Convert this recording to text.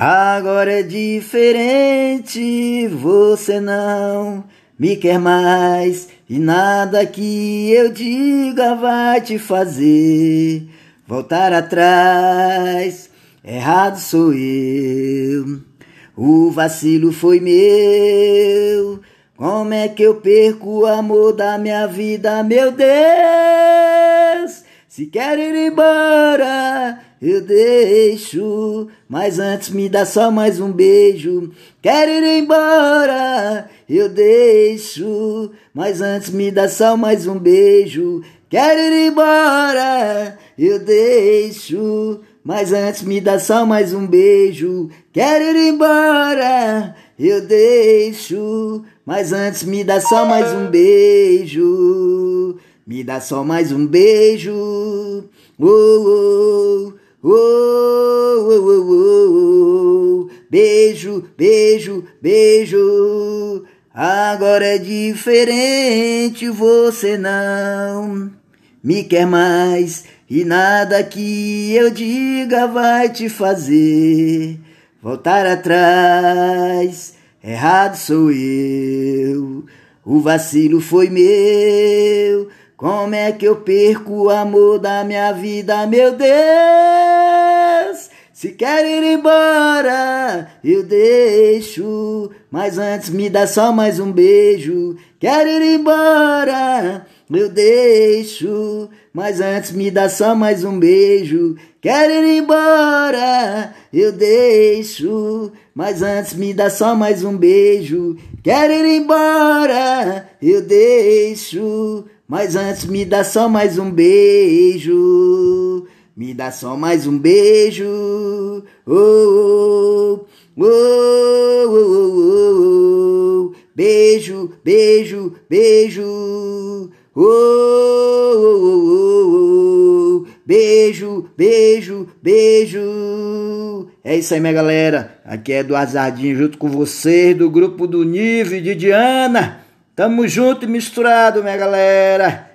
Agora é diferente, você não me quer mais e nada que eu diga vai te fazer voltar atrás. Errado sou eu, o vacilo foi meu. Como é que eu perco o amor da minha vida, meu Deus? Se quer ir embora, eu deixo. Mas antes me dá só mais um beijo. Quer ir embora, eu deixo. Mas antes me dá só mais um beijo. Quer ir embora, eu deixo. Mas antes me dá só mais um beijo. Quer ir embora, eu deixo. Mas antes me dá só mais um beijo. Me dá só mais um beijo. Oh, oh, oh, oh, oh. Beijo, beijo, beijo. Agora é diferente, você não me quer mais. E nada que eu diga vai te fazer voltar atrás. Errado sou eu, o vacilo foi meu. Como é que eu perco o amor da minha vida, meu Deus? Se quer ir embora, eu deixo. Mas antes me dá só mais um beijo. Quer ir embora, eu deixo. Mas antes me dá só mais um beijo. Quer ir embora, eu deixo. Mas antes me dá só mais um beijo. Quer ir embora, eu deixo. Mas antes me dá só mais um beijo. Me dá só mais um beijo. Oh, oh, oh, oh, oh, Beijo, beijo, beijo. Oh, oh, oh, oh, Beijo, beijo, beijo. É isso aí, minha galera. Aqui é Eduardo Zardim junto com vocês do grupo do Nive de Diana. Tamo junto e misturado, minha galera.